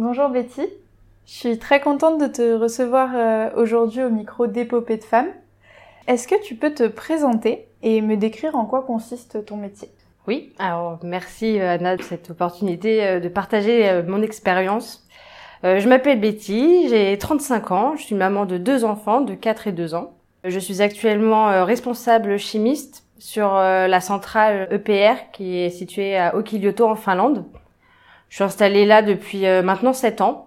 Bonjour Betty, je suis très contente de te recevoir euh, aujourd'hui au micro d'Épopée de femmes. Est-ce que tu peux te présenter et me décrire en quoi consiste ton métier? Oui, alors merci euh, Anna de cette opportunité euh, de partager mon expérience. Je m'appelle Betty, j'ai 35 ans, je suis maman de deux enfants de 4 et 2 ans. Je suis actuellement responsable chimiste sur la centrale EPR qui est située à Okilioto en Finlande. Je suis installée là depuis euh, maintenant sept ans.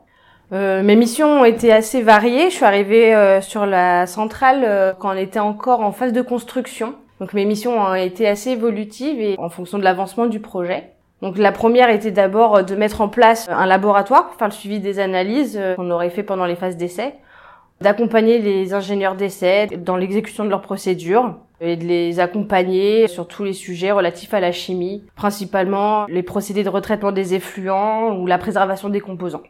Euh, mes missions ont été assez variées. Je suis arrivée euh, sur la centrale quand on était encore en phase de construction. Donc mes missions ont été assez évolutives et en fonction de l'avancement du projet. Donc la première était d'abord de mettre en place un laboratoire pour faire le suivi des analyses qu'on aurait fait pendant les phases d'essai, d'accompagner les ingénieurs d'essai dans l'exécution de leurs procédures, et de les accompagner sur tous les sujets relatifs à la chimie, principalement les procédés de retraitement des effluents ou la préservation des composants.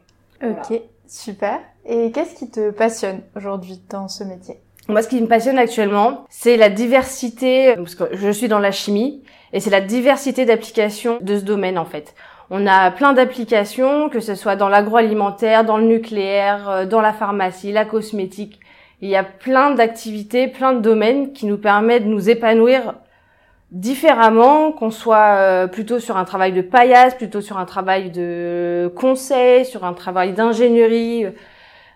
Ok, super. Et qu'est-ce qui te passionne aujourd'hui dans ce métier? Moi, ce qui me passionne actuellement, c'est la diversité, parce que je suis dans la chimie, et c'est la diversité d'applications de ce domaine en fait. On a plein d'applications, que ce soit dans l'agroalimentaire, dans le nucléaire, euh, dans la pharmacie, la cosmétique. Il y a plein d'activités, plein de domaines qui nous permettent de nous épanouir différemment, qu'on soit euh, plutôt sur un travail de paillasse, plutôt sur un travail de conseil, sur un travail d'ingénierie.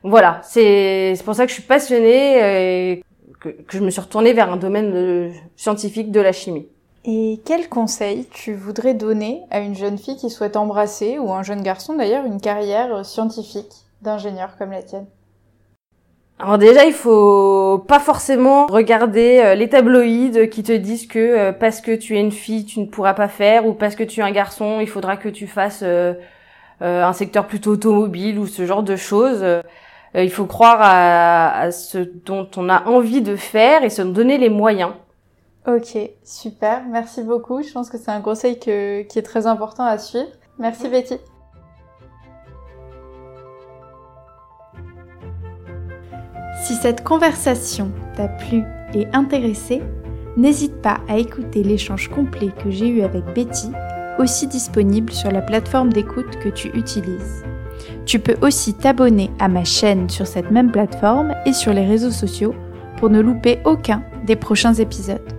Voilà, c'est pour ça que je suis passionnée et que, que, je me suis retournée vers un domaine scientifique de la chimie. Et quel conseil tu voudrais donner à une jeune fille qui souhaite embrasser, ou un jeune garçon d'ailleurs, une carrière scientifique d'ingénieur comme la tienne? Alors déjà, il faut pas forcément regarder euh, les tabloïds qui te disent que euh, parce que tu es une fille, tu ne pourras pas faire, ou parce que tu es un garçon, il faudra que tu fasses euh, un secteur plutôt automobile ou ce genre de choses. il faut croire à, ce dont on a envie de faire et se donner les moyens. Ok, super, merci beaucoup. Je pense que c'est un conseil qui est très important à suivre. Merci Betty. Cette conversation t'a plu et intéressé, n'hésite pas à écouter l'échange complet que j'ai eu avec Betty, aussi disponible sur la plateforme d'écoute que tu utilises. Tu peux aussi t'abonner à ma chaîne sur cette même plateforme et sur les réseaux sociaux pour ne louper aucun des prochains épisodes.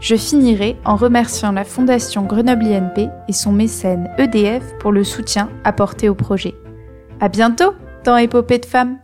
Je finirai en remerciant la Fondation Grenoble INP et son mécène EDF pour le soutien apporté au projet. À bientôt dans Épopée de femmes!